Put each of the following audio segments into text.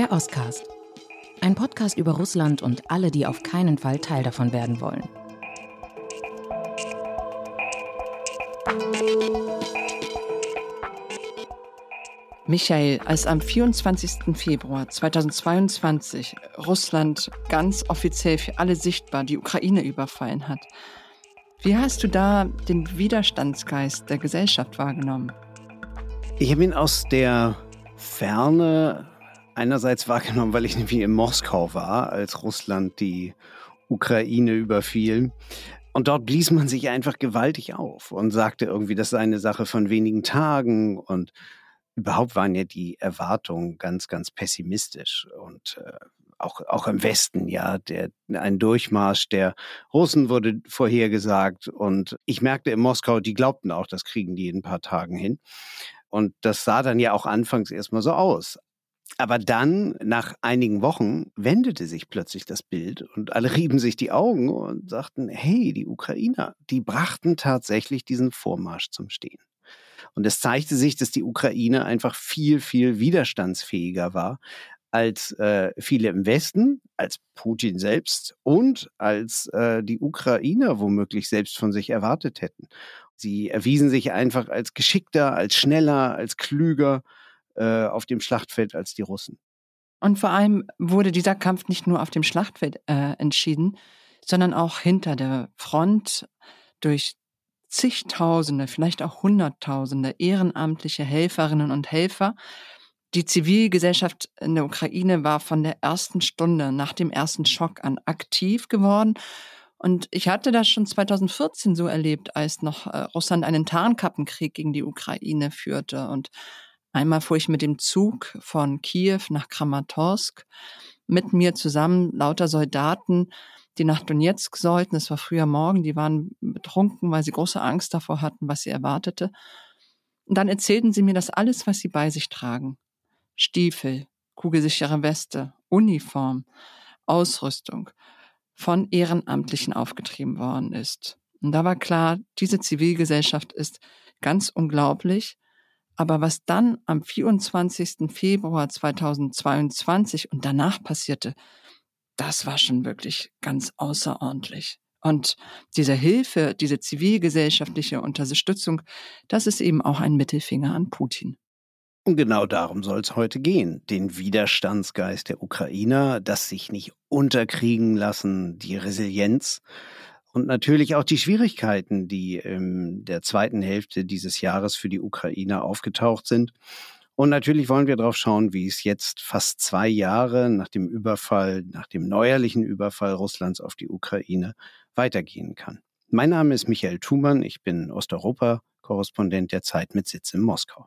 Der Oscast. Ein Podcast über Russland und alle, die auf keinen Fall Teil davon werden wollen. Michael, als am 24. Februar 2022 Russland ganz offiziell für alle sichtbar die Ukraine überfallen hat, wie hast du da den Widerstandsgeist der Gesellschaft wahrgenommen? Ich habe ihn aus der Ferne einerseits wahrgenommen, weil ich nämlich in Moskau war, als Russland die Ukraine überfiel. Und dort blies man sich einfach gewaltig auf und sagte irgendwie, das sei eine Sache von wenigen Tagen. Und überhaupt waren ja die Erwartungen ganz, ganz pessimistisch. Und äh, auch, auch im Westen, ja, der, ein Durchmarsch der Russen wurde vorhergesagt. Und ich merkte in Moskau, die glaubten auch, das kriegen die in ein paar Tagen hin. Und das sah dann ja auch anfangs erstmal so aus. Aber dann, nach einigen Wochen, wendete sich plötzlich das Bild und alle rieben sich die Augen und sagten, hey, die Ukrainer, die brachten tatsächlich diesen Vormarsch zum Stehen. Und es zeigte sich, dass die Ukraine einfach viel, viel widerstandsfähiger war als äh, viele im Westen, als Putin selbst und als äh, die Ukrainer womöglich selbst von sich erwartet hätten. Sie erwiesen sich einfach als geschickter, als schneller, als klüger äh, auf dem Schlachtfeld als die Russen. Und vor allem wurde dieser Kampf nicht nur auf dem Schlachtfeld äh, entschieden, sondern auch hinter der Front durch zigtausende, vielleicht auch hunderttausende ehrenamtliche Helferinnen und Helfer. Die Zivilgesellschaft in der Ukraine war von der ersten Stunde nach dem ersten Schock an aktiv geworden. Und ich hatte das schon 2014 so erlebt, als noch äh, Russland einen Tarnkappenkrieg gegen die Ukraine führte und Einmal fuhr ich mit dem Zug von Kiew nach Kramatorsk. Mit mir zusammen lauter Soldaten, die nach Donetsk sollten. Es war früher Morgen, die waren betrunken, weil sie große Angst davor hatten, was sie erwartete. Und dann erzählten sie mir das alles, was sie bei sich tragen. Stiefel, kugelsichere Weste, Uniform, Ausrüstung von Ehrenamtlichen aufgetrieben worden ist. Und da war klar, diese Zivilgesellschaft ist ganz unglaublich aber was dann am 24. Februar 2022 und danach passierte, das war schon wirklich ganz außerordentlich. Und diese Hilfe, diese zivilgesellschaftliche Unterstützung, das ist eben auch ein Mittelfinger an Putin. Und genau darum soll es heute gehen. Den Widerstandsgeist der Ukrainer, das sich nicht unterkriegen lassen, die Resilienz, und natürlich auch die Schwierigkeiten, die in der zweiten Hälfte dieses Jahres für die Ukraine aufgetaucht sind. Und natürlich wollen wir darauf schauen, wie es jetzt fast zwei Jahre nach dem Überfall, nach dem neuerlichen Überfall Russlands auf die Ukraine weitergehen kann. Mein Name ist Michael Thumann, ich bin Osteuropa-Korrespondent der Zeit mit Sitz in Moskau.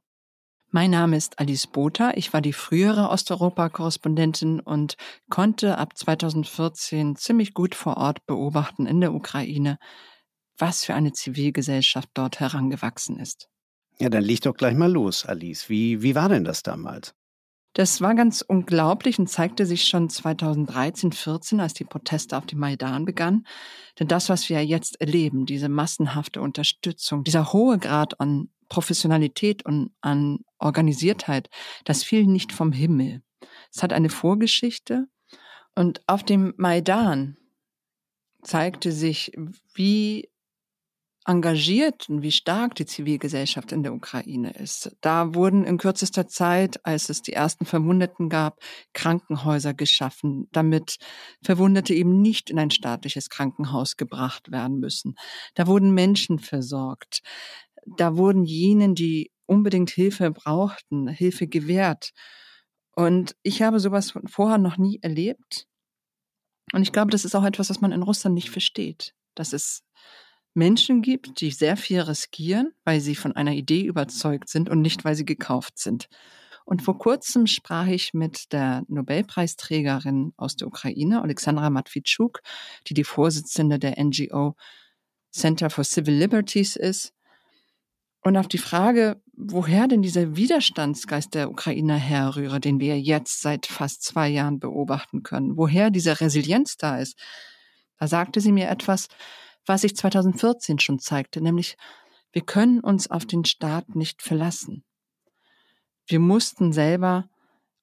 Mein Name ist Alice Botha. Ich war die frühere Osteuropa-Korrespondentin und konnte ab 2014 ziemlich gut vor Ort beobachten in der Ukraine, was für eine Zivilgesellschaft dort herangewachsen ist. Ja, dann leg doch gleich mal los, Alice. Wie, wie war denn das damals? Das war ganz unglaublich und zeigte sich schon 2013, 14, als die Proteste auf dem Maidan begannen. Denn das, was wir jetzt erleben, diese massenhafte Unterstützung, dieser hohe Grad an Professionalität und an Organisiertheit, das fiel nicht vom Himmel. Es hat eine Vorgeschichte und auf dem Maidan zeigte sich, wie engagiert und wie stark die Zivilgesellschaft in der Ukraine ist. Da wurden in kürzester Zeit, als es die ersten Verwundeten gab, Krankenhäuser geschaffen, damit Verwundete eben nicht in ein staatliches Krankenhaus gebracht werden müssen. Da wurden Menschen versorgt da wurden jenen, die unbedingt Hilfe brauchten, Hilfe gewährt. Und ich habe sowas vorher noch nie erlebt. Und ich glaube, das ist auch etwas, was man in Russland nicht versteht. Dass es Menschen gibt, die sehr viel riskieren, weil sie von einer Idee überzeugt sind und nicht, weil sie gekauft sind. Und vor kurzem sprach ich mit der Nobelpreisträgerin aus der Ukraine, Alexandra Matwitschuk, die die Vorsitzende der NGO Center for Civil Liberties ist. Und auf die Frage, woher denn dieser Widerstandsgeist der Ukrainer herrühre, den wir jetzt seit fast zwei Jahren beobachten können, woher diese Resilienz da ist, da sagte sie mir etwas, was sich 2014 schon zeigte, nämlich wir können uns auf den Staat nicht verlassen. Wir mussten selber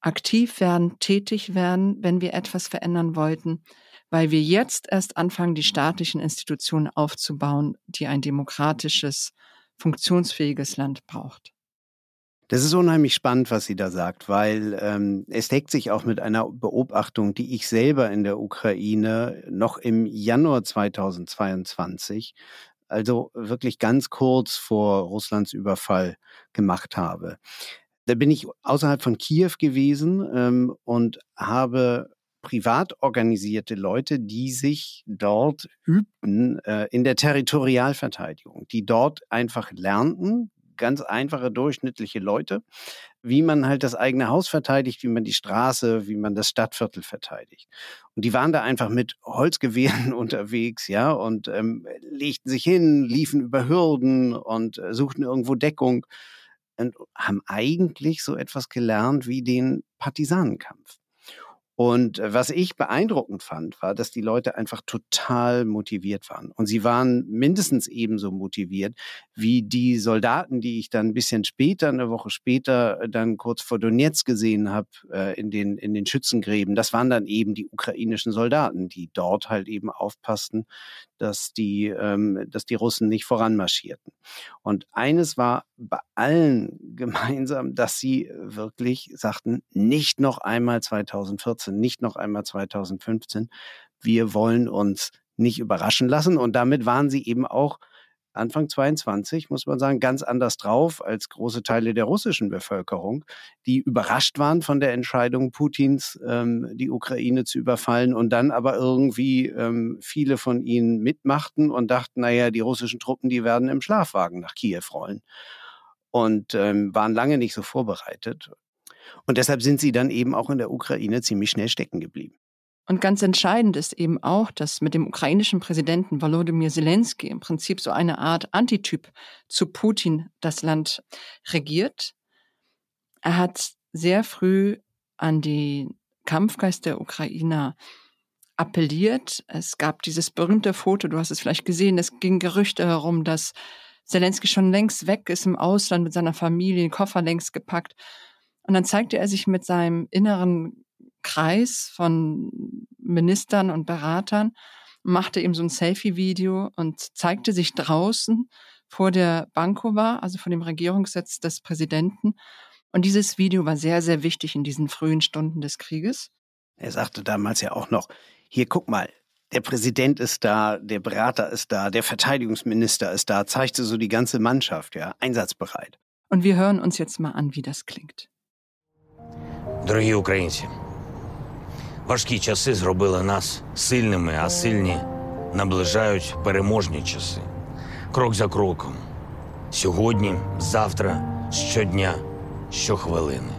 aktiv werden, tätig werden, wenn wir etwas verändern wollten, weil wir jetzt erst anfangen, die staatlichen Institutionen aufzubauen, die ein demokratisches, funktionsfähiges Land braucht. Das ist unheimlich spannend, was sie da sagt, weil ähm, es deckt sich auch mit einer Beobachtung, die ich selber in der Ukraine noch im Januar 2022, also wirklich ganz kurz vor Russlands Überfall gemacht habe. Da bin ich außerhalb von Kiew gewesen ähm, und habe privat organisierte Leute, die sich dort übten äh, in der Territorialverteidigung, die dort einfach lernten, ganz einfache, durchschnittliche Leute, wie man halt das eigene Haus verteidigt, wie man die Straße, wie man das Stadtviertel verteidigt. Und die waren da einfach mit Holzgewehren unterwegs, ja, und ähm, legten sich hin, liefen über Hürden und äh, suchten irgendwo Deckung und haben eigentlich so etwas gelernt wie den Partisanenkampf. Und äh, was ich beeindruckend fand, war, dass die Leute einfach total motiviert waren. Und sie waren mindestens ebenso motiviert wie die Soldaten, die ich dann ein bisschen später, eine Woche später, äh, dann kurz vor Donetsk gesehen habe, äh, in, den, in den Schützengräben. Das waren dann eben die ukrainischen Soldaten, die dort halt eben aufpassten, dass die, ähm, dass die Russen nicht voranmarschierten. Und eines war bei allen gemeinsam, dass sie wirklich sagten, nicht noch einmal 2014, nicht noch einmal 2015. Wir wollen uns nicht überraschen lassen. Und damit waren sie eben auch Anfang 22, muss man sagen, ganz anders drauf als große Teile der russischen Bevölkerung, die überrascht waren von der Entscheidung Putins, ähm, die Ukraine zu überfallen und dann aber irgendwie ähm, viele von ihnen mitmachten und dachten, naja, die russischen Truppen, die werden im Schlafwagen nach Kiew rollen und ähm, waren lange nicht so vorbereitet. Und deshalb sind sie dann eben auch in der Ukraine ziemlich schnell stecken geblieben. Und ganz entscheidend ist eben auch, dass mit dem ukrainischen Präsidenten Volodymyr Zelensky im Prinzip so eine Art Antityp zu Putin das Land regiert. Er hat sehr früh an den Kampfgeist der Ukrainer appelliert. Es gab dieses berühmte Foto, du hast es vielleicht gesehen, es ging Gerüchte herum, dass Zelensky schon längst weg ist im Ausland mit seiner Familie, den Koffer längst gepackt. Und dann zeigte er sich mit seinem inneren Kreis von Ministern und Beratern, machte ihm so ein Selfie-Video und zeigte sich draußen vor der Bankova, also vor dem Regierungssitz des Präsidenten. Und dieses Video war sehr, sehr wichtig in diesen frühen Stunden des Krieges. Er sagte damals ja auch noch, hier guck mal, der Präsident ist da, der Berater ist da, der Verteidigungsminister ist da, zeigte so die ganze Mannschaft, ja, einsatzbereit. Und wir hören uns jetzt mal an, wie das klingt. Дорогі українці, Важкі часи зробили нас сильними, а сильні наближають переможні часи. Крок за кроком. Сьогодні, завтра, щодня, щохвилини.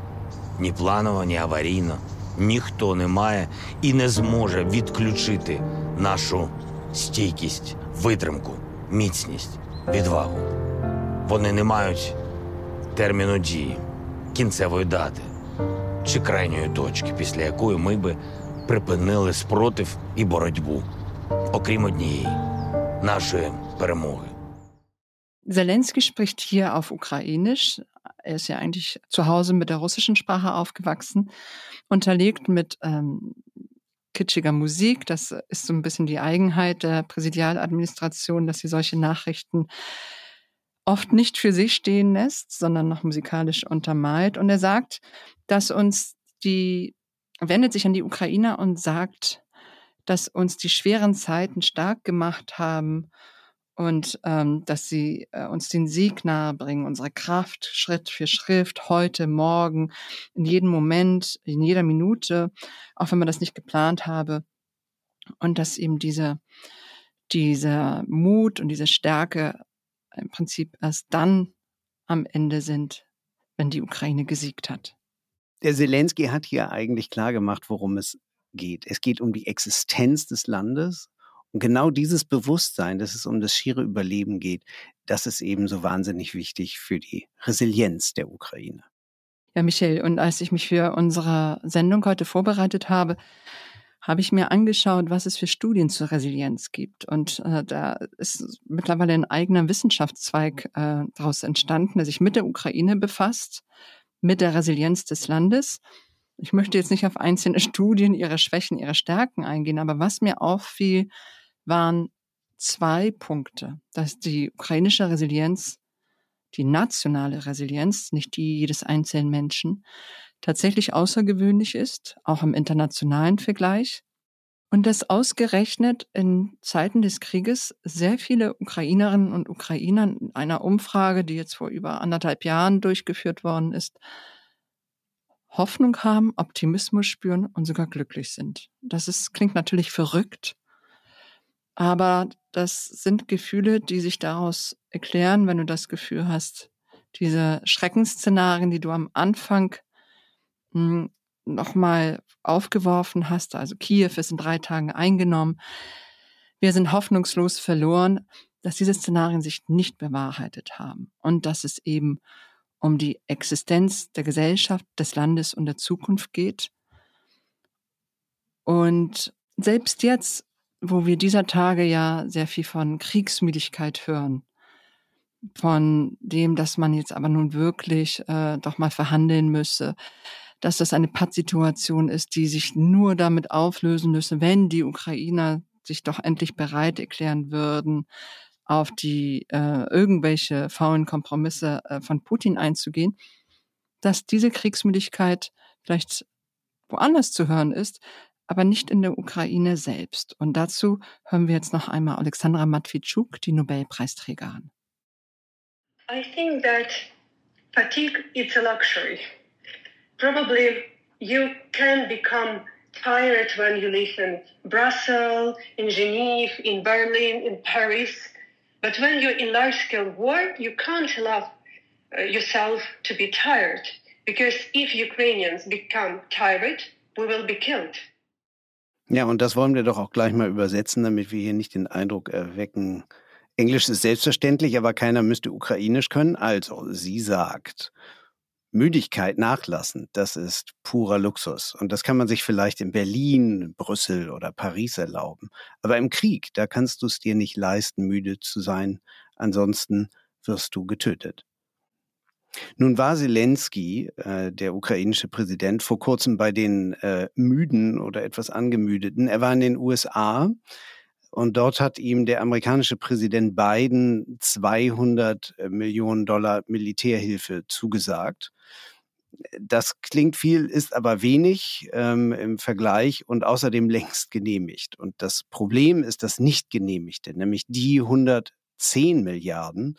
Ні планово, ні аварійно. Ніхто не має і не зможе відключити нашу стійкість, витримку, міцність, відвагу. Вони не мають терміну дії, кінцевої дати чи крайньої точки, після якої ми би припинили спротив і боротьбу, окрім однієї нашої перемоги. Zelensky spricht hier auf Ukrainisch. Er ist ja eigentlich zu Hause mit der russischen Sprache aufgewachsen, unterlegt mit ähm, kitschiger Musik. Das ist so ein bisschen die Eigenheit der Präsidialadministration, dass sie solche Nachrichten oft nicht für sich stehen lässt, sondern noch musikalisch untermalt. Und er sagt, dass uns die wendet sich an die Ukrainer und sagt, dass uns die schweren Zeiten stark gemacht haben und ähm, dass sie äh, uns den Sieg nahebringen, unsere Kraft Schritt für Schritt, heute, morgen, in jedem Moment, in jeder Minute, auch wenn man das nicht geplant habe. Und dass eben diese, dieser Mut und diese Stärke im Prinzip erst dann am Ende sind, wenn die Ukraine gesiegt hat. Der Zelensky hat hier eigentlich klar gemacht, worum es geht. Es geht um die Existenz des Landes. Und genau dieses Bewusstsein, dass es um das schiere Überleben geht, das ist eben so wahnsinnig wichtig für die Resilienz der Ukraine. Ja, Michael, und als ich mich für unsere Sendung heute vorbereitet habe, habe ich mir angeschaut, was es für Studien zur Resilienz gibt. Und äh, da ist mittlerweile ein eigener Wissenschaftszweig äh, daraus entstanden, der sich mit der Ukraine befasst mit der Resilienz des Landes. Ich möchte jetzt nicht auf einzelne Studien, ihre Schwächen, ihre Stärken eingehen, aber was mir auffiel, waren zwei Punkte, dass die ukrainische Resilienz, die nationale Resilienz, nicht die jedes einzelnen Menschen, tatsächlich außergewöhnlich ist, auch im internationalen Vergleich. Und dass ausgerechnet in Zeiten des Krieges sehr viele Ukrainerinnen und Ukrainer in einer Umfrage, die jetzt vor über anderthalb Jahren durchgeführt worden ist, Hoffnung haben, Optimismus spüren und sogar glücklich sind. Das ist, klingt natürlich verrückt, aber das sind Gefühle, die sich daraus erklären, wenn du das Gefühl hast, diese Schreckensszenarien, die du am Anfang hm, nochmal aufgeworfen hast, also Kiew ist in drei Tagen eingenommen, wir sind hoffnungslos verloren, dass diese Szenarien sich nicht bewahrheitet haben und dass es eben um die Existenz der Gesellschaft, des Landes und der Zukunft geht. Und selbst jetzt, wo wir dieser Tage ja sehr viel von Kriegsmüdigkeit hören, von dem, dass man jetzt aber nun wirklich äh, doch mal verhandeln müsse, dass das eine Pattsituation ist, die sich nur damit auflösen müsse, wenn die Ukrainer sich doch endlich bereit erklären würden, auf die äh, irgendwelche faulen Kompromisse äh, von Putin einzugehen, dass diese Kriegsmüdigkeit vielleicht woanders zu hören ist, aber nicht in der Ukraine selbst. Und dazu hören wir jetzt noch einmal Alexandra Matwitschuk, die Nobelpreisträgerin. I think that fatigue is a luxury. Probably you can become tired when you live in Brussels, in Geneva, in Berlin, in Paris. But when you're in large scale war, you can't allow uh, yourself to be tired. Because if Ukrainians become tired, we will be killed. Ja, und das wollen wir doch auch gleich mal übersetzen, damit wir hier nicht den Eindruck erwecken, Englisch ist selbstverständlich, aber keiner müsste Ukrainisch können. Also, sie sagt, Müdigkeit nachlassen, das ist purer Luxus. Und das kann man sich vielleicht in Berlin, Brüssel oder Paris erlauben. Aber im Krieg, da kannst du es dir nicht leisten, müde zu sein. Ansonsten wirst du getötet. Nun war Zelensky, äh, der ukrainische Präsident, vor kurzem bei den äh, Müden oder etwas Angemüdeten. Er war in den USA und dort hat ihm der amerikanische Präsident Biden 200 äh, Millionen Dollar Militärhilfe zugesagt. Das klingt viel, ist aber wenig ähm, im Vergleich und außerdem längst genehmigt. Und das Problem ist das nicht genehmigte, nämlich die 110 Milliarden,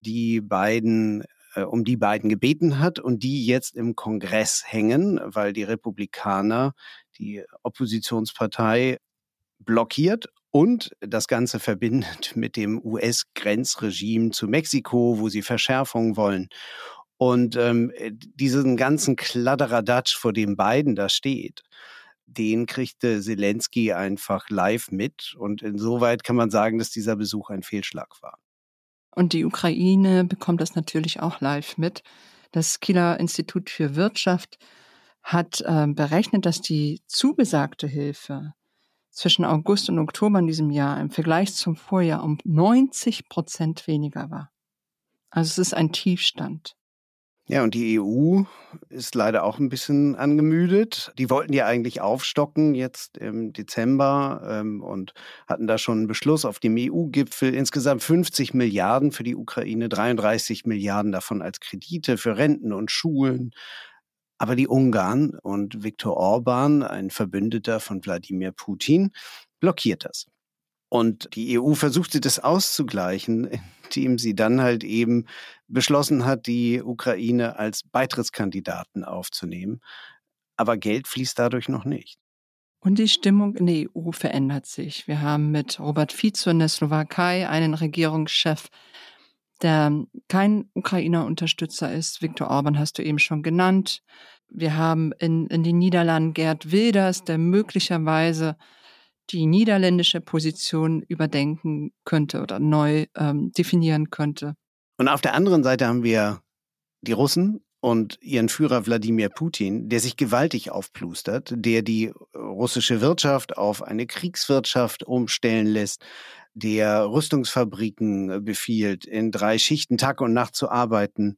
die Biden äh, um die Biden gebeten hat und die jetzt im Kongress hängen, weil die Republikaner, die Oppositionspartei, blockiert und das Ganze verbindet mit dem US-Grenzregime zu Mexiko, wo sie Verschärfungen wollen. Und ähm, diesen ganzen Kladderadatsch, vor dem Biden da steht, den kriegte Zelensky einfach live mit. Und insoweit kann man sagen, dass dieser Besuch ein Fehlschlag war. Und die Ukraine bekommt das natürlich auch live mit. Das Kieler Institut für Wirtschaft hat äh, berechnet, dass die zugesagte Hilfe zwischen August und Oktober in diesem Jahr im Vergleich zum Vorjahr um 90 Prozent weniger war. Also es ist ein Tiefstand. Ja, und die EU ist leider auch ein bisschen angemüdet. Die wollten ja eigentlich aufstocken jetzt im Dezember ähm, und hatten da schon einen Beschluss auf dem EU-Gipfel. Insgesamt 50 Milliarden für die Ukraine, 33 Milliarden davon als Kredite für Renten und Schulen. Aber die Ungarn und Viktor Orban, ein Verbündeter von Wladimir Putin, blockiert das. Und die EU versuchte das auszugleichen, indem sie dann halt eben beschlossen hat, die Ukraine als Beitrittskandidaten aufzunehmen. Aber Geld fließt dadurch noch nicht. Und die Stimmung in der EU verändert sich. Wir haben mit Robert Fico in der Slowakei einen Regierungschef, der kein Ukrainer-Unterstützer ist. Viktor Orban hast du eben schon genannt. Wir haben in, in den Niederlanden Gerd Wilders, der möglicherweise die niederländische Position überdenken könnte oder neu ähm, definieren könnte. Und auf der anderen Seite haben wir die Russen und ihren Führer Wladimir Putin, der sich gewaltig aufplustert, der die russische Wirtschaft auf eine Kriegswirtschaft umstellen lässt, der Rüstungsfabriken befiehlt, in drei Schichten Tag und Nacht zu arbeiten,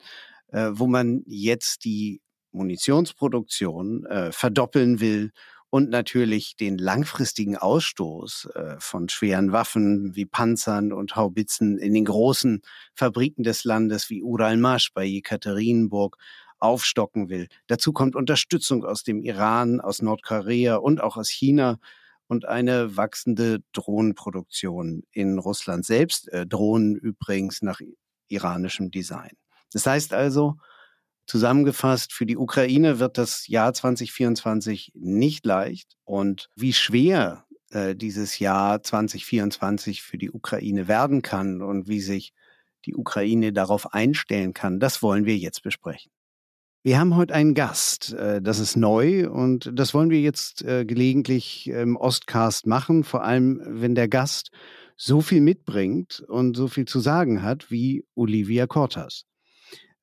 äh, wo man jetzt die Munitionsproduktion äh, verdoppeln will und natürlich den langfristigen Ausstoß äh, von schweren Waffen wie Panzern und Haubitzen in den großen Fabriken des Landes wie Uralmasch bei Jekaterinburg aufstocken will. Dazu kommt Unterstützung aus dem Iran, aus Nordkorea und auch aus China und eine wachsende Drohnenproduktion in Russland selbst. Äh, Drohnen übrigens nach iranischem Design. Das heißt also, Zusammengefasst, für die Ukraine wird das Jahr 2024 nicht leicht. Und wie schwer äh, dieses Jahr 2024 für die Ukraine werden kann und wie sich die Ukraine darauf einstellen kann, das wollen wir jetzt besprechen. Wir haben heute einen Gast, äh, das ist neu und das wollen wir jetzt äh, gelegentlich im Ostcast machen, vor allem wenn der Gast so viel mitbringt und so viel zu sagen hat wie Olivia Cortas.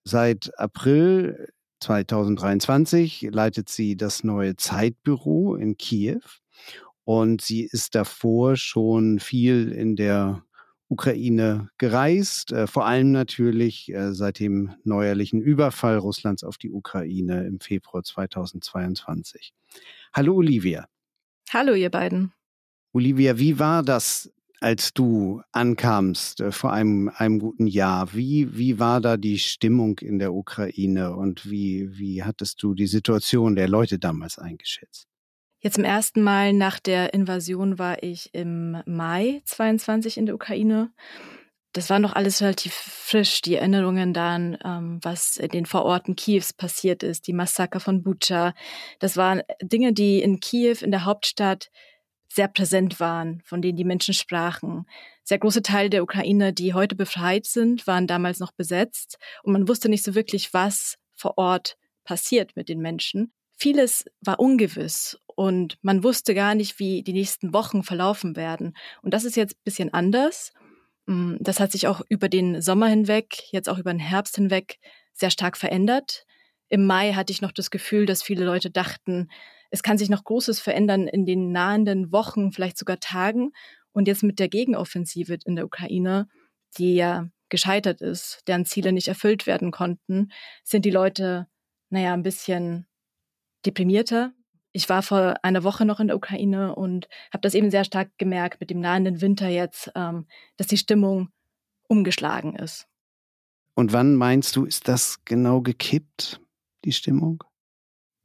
Seit April 2023 leitet sie das neue Zeitbüro in Kiew und sie ist davor schon viel in der Ukraine gereist, äh, vor allem natürlich äh, seit dem neuerlichen Überfall Russlands auf die Ukraine im Februar 2022. Hallo Olivia. Hallo ihr beiden. Olivia, wie war das als du ankamst äh, vor einem, einem guten Jahr. Wie, wie war da die Stimmung in der Ukraine und wie, wie hattest du die Situation der Leute damals eingeschätzt? Jetzt zum ersten Mal nach der Invasion war ich im Mai 22 in der Ukraine. Das war noch alles relativ frisch, die Erinnerungen daran, ähm, was in den Vororten Kiews passiert ist, die Massaker von Bucha. Das waren Dinge, die in Kiew, in der Hauptstadt, sehr präsent waren, von denen die Menschen sprachen. Sehr große Teile der Ukraine, die heute befreit sind, waren damals noch besetzt und man wusste nicht so wirklich, was vor Ort passiert mit den Menschen. Vieles war ungewiss und man wusste gar nicht, wie die nächsten Wochen verlaufen werden. Und das ist jetzt ein bisschen anders. Mm, das hat sich auch über den Sommer hinweg, jetzt auch über den Herbst hinweg sehr stark verändert. Im Mai hatte ich noch das Gefühl, dass viele Leute dachten, es kann sich noch Großes verändern in den nahenden Wochen, vielleicht sogar Tagen. Und jetzt mit der Gegenoffensive in der Ukraine, die ja gescheitert ist, deren Ziele nicht erfüllt werden konnten, sind die Leute, naja, ein bisschen deprimierter. Ich war vor einer Woche noch in der Ukraine und habe das eben sehr stark gemerkt mit dem nahenden Winter jetzt, ähm, dass die Stimmung umgeschlagen ist. Und wann meinst du, ist das genau gekippt, die Stimmung?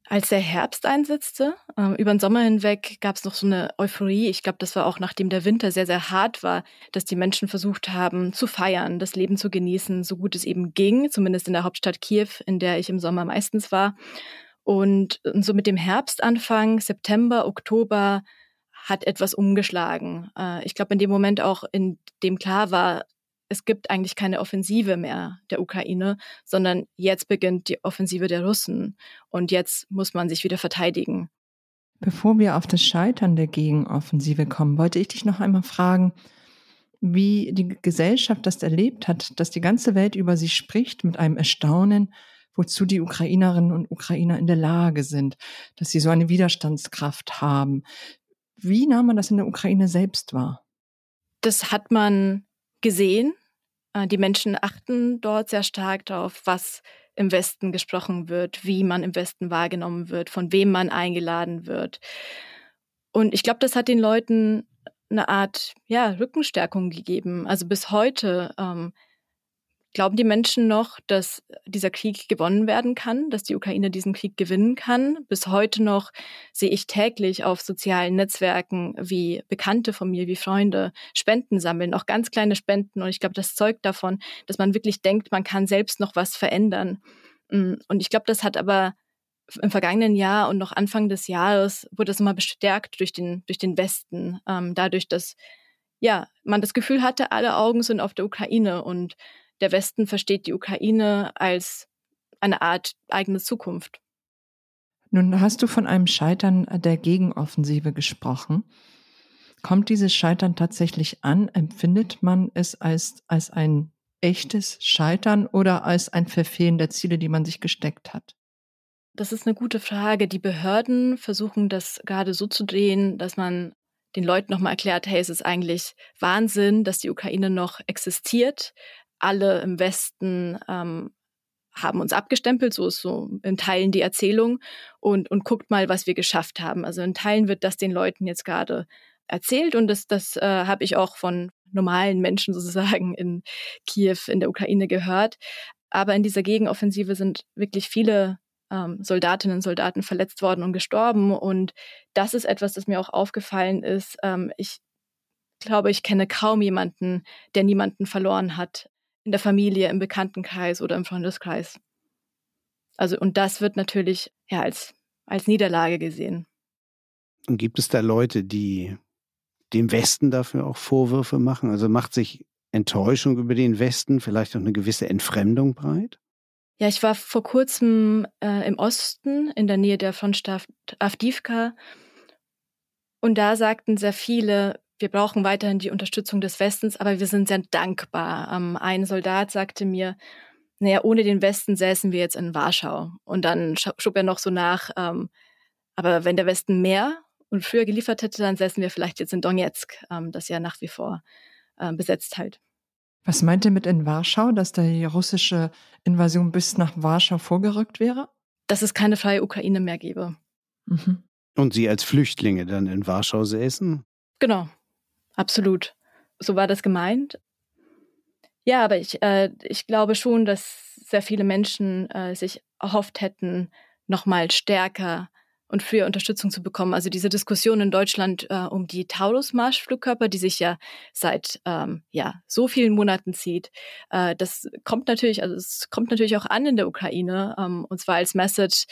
Als der Herbst einsetzte, äh, über den Sommer hinweg gab es noch so eine Euphorie. Ich glaube, das war auch nachdem der Winter sehr, sehr hart war, dass die Menschen versucht haben zu feiern, das Leben zu genießen, so gut es eben ging, zumindest in der Hauptstadt Kiew, in der ich im Sommer meistens war. Und, und so mit dem Herbstanfang, September, Oktober, hat etwas umgeschlagen. Äh, ich glaube, in dem Moment auch, in dem klar war, es gibt eigentlich keine Offensive mehr der Ukraine, sondern jetzt beginnt die Offensive der Russen und jetzt muss man sich wieder verteidigen. Bevor wir auf das Scheitern der Gegenoffensive kommen, wollte ich dich noch einmal fragen, wie die Gesellschaft das erlebt hat, dass die ganze Welt über sie spricht mit einem Erstaunen, wozu die Ukrainerinnen und Ukrainer in der Lage sind, dass sie so eine Widerstandskraft haben. Wie nahm man das in der Ukraine selbst wahr? Das hat man gesehen. Äh, die Menschen achten dort sehr stark darauf, was im Westen gesprochen wird, wie man im Westen wahrgenommen wird, von wem man eingeladen wird. Und ich glaube, das hat den Leuten eine Art ja, Rückenstärkung gegeben. Also bis heute ähm, Glauben die Menschen noch, dass dieser Krieg gewonnen werden kann, dass die Ukraine diesen Krieg gewinnen kann? Bis heute noch sehe ich täglich auf sozialen Netzwerken, wie Bekannte von mir, wie Freunde Spenden sammeln, auch ganz kleine Spenden. Und ich glaube, das zeugt davon, dass man wirklich denkt, man kann selbst noch was verändern. Mm, und ich glaube, das hat aber im vergangenen Jahr und noch Anfang des Jahres wurde es immer bestärkt durch den, durch den Westen, ähm, dadurch, dass ja, man das Gefühl hatte, alle Augen sind auf der Ukraine und der Westen versteht die Ukraine als eine Art eigene Zukunft. Nun hast du von einem Scheitern der Gegenoffensive gesprochen. Kommt dieses Scheitern tatsächlich an? Empfindet man es als, als ein echtes Scheitern oder als ein Verfehlen der Ziele, die man sich gesteckt hat? Das ist eine gute Frage. Die Behörden versuchen das gerade so zu drehen, dass man den Leuten nochmal erklärt, hey, es ist eigentlich Wahnsinn, dass die Ukraine noch existiert alle im Westen ähm, haben uns abgestempelt, so ist so in Teilen die Erzählung und, und guckt mal, was wir geschafft haben. Also in Teilen wird das den Leuten jetzt gerade erzählt und das, das äh, habe ich auch von normalen Menschen sozusagen in Kiew, in der Ukraine gehört. Aber in dieser Gegenoffensive sind wirklich viele ähm, Soldatinnen und Soldaten verletzt worden und gestorben. Und das ist etwas, das mir auch aufgefallen ist. Ähm, ich glaube, ich kenne kaum jemanden, der niemanden verloren hat in der Familie, im Bekanntenkreis oder im Freundeskreis. Also, und das wird natürlich ja als, als Niederlage gesehen. Und gibt es da Leute, die dem Westen dafür auch Vorwürfe machen? Also macht sich Enttäuschung über den Westen, vielleicht auch eine gewisse Entfremdung breit? Ja, ich war vor kurzem äh, im Osten in der Nähe der Frontstadt Avdivka und da sagten sehr viele, wir brauchen weiterhin die Unterstützung des Westens, aber wir sind sehr dankbar. Ähm, ein Soldat sagte mir, naja, ohne den Westen säßen wir jetzt in Warschau. Und dann schob er noch so nach, ähm, aber wenn der Westen mehr und früher geliefert hätte, dann säßen wir vielleicht jetzt in Donetsk, ähm, das ja nach wie vor äh, besetzt halt. Was meint ihr mit in Warschau, dass die russische Invasion bis nach Warschau vorgerückt wäre? Dass es keine freie Ukraine mehr gäbe. Mhm. Und Sie als Flüchtlinge dann in Warschau säßen? Genau, absolut. So war das gemeint. Ja, aber ich, äh, ich glaube schon, dass sehr viele Menschen äh, sich erhofft hätten, nochmal stärker und früher Unterstützung zu bekommen. Also diese Diskussion in Deutschland äh, um die Taurus-Marschflugkörper, die sich ja seit ähm, ja so vielen Monaten zieht, äh, das kommt natürlich, also es kommt natürlich auch an in der Ukraine ähm, und zwar als Message: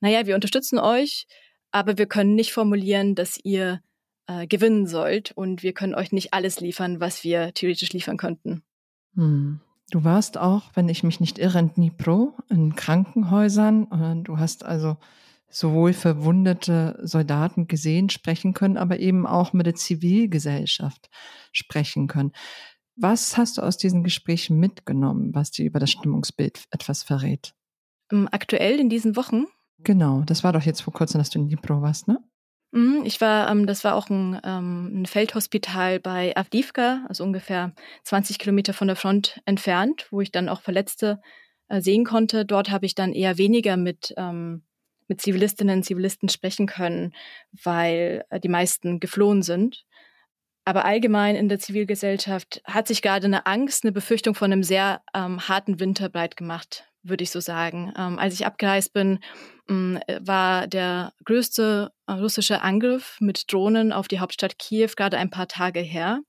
Naja, wir unterstützen euch, aber wir können nicht formulieren, dass ihr äh, gewinnen sollt und wir können euch nicht alles liefern, was wir theoretisch liefern könnten. Hm. Du warst auch, wenn ich mich nicht irre, in Dnipro, in Krankenhäusern. Du hast also sowohl verwundete Soldaten gesehen, sprechen können, aber eben auch mit der Zivilgesellschaft sprechen können. Was hast du aus diesen Gesprächen mitgenommen, was dir über das Stimmungsbild etwas verrät? Ähm, aktuell in diesen Wochen? Genau, das war doch jetzt vor kurzem, dass du in Dnipro warst, ne? Mhm, ich war, ähm, das war auch ein, ähm, ein Feldhospital bei Avdivka, also ungefähr 20 Kilometer von der Front entfernt, wo ich dann auch Verletzte äh, sehen konnte. Dort habe ich dann eher weniger mit ähm, mit Zivilistinnen und Zivilisten sprechen können, weil äh, die meisten geflohen sind. Aber allgemein in der Zivilgesellschaft hat sich gerade eine Angst, eine Befürchtung von einem sehr ähm, harten Winter breit gemacht, würde ich so sagen. Ähm, als ich abgereist bin, ähm, war der größte äh, russische Angriff mit Drohnen auf die Hauptstadt Kiew gerade ein paar Tage her.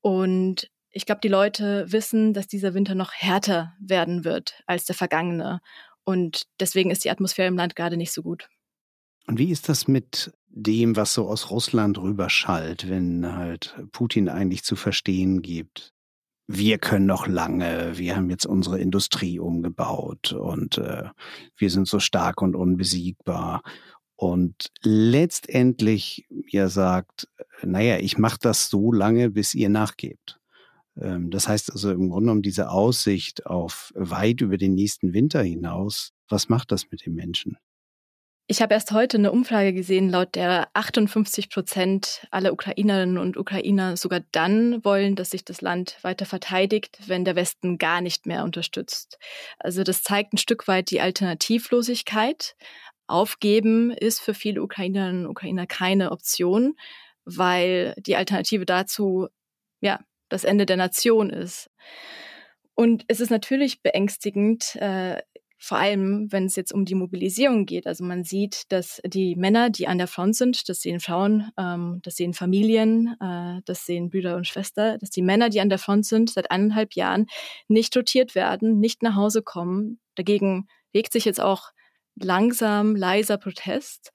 Und ich glaube, die Leute wissen, dass dieser Winter noch härter werden wird als der vergangene. Und deswegen ist die Atmosphäre im Land gerade nicht so gut. Und wie ist das mit dem, was so aus Russland rüberschallt, wenn halt Putin eigentlich zu verstehen gibt? Wir können noch lange, wir haben jetzt unsere Industrie umgebaut und äh, wir sind so stark und unbesiegbar. Und letztendlich ja sagt, naja, ich mache das so lange, bis ihr nachgebt. Ähm, das heißt also im Grunde genommen diese Aussicht auf weit über den nächsten Winter hinaus, was macht das mit den Menschen? Ich habe erst heute eine Umfrage gesehen, laut der 58 Prozent aller Ukrainerinnen und Ukrainer sogar dann wollen, dass sich das Land weiter verteidigt, wenn der Westen gar nicht mehr unterstützt. Also das zeigt ein Stück weit die Alternativlosigkeit. Aufgeben ist für viele Ukrainerinnen und Ukrainer keine Option, weil die Alternative dazu ja das Ende der Nation ist. Und es ist natürlich beängstigend, äh, vor allem wenn es jetzt um die Mobilisierung geht. Also man sieht, dass die Männer, die an der Front sind, das sehen Frauen, ähm, das sehen Familien, äh, das sehen Brüder und Schwester, dass die Männer, die an der Front sind, seit eineinhalb Jahren nicht rotiert werden, nicht nach Hause kommen. Dagegen regt sich jetzt auch langsam leiser Protest.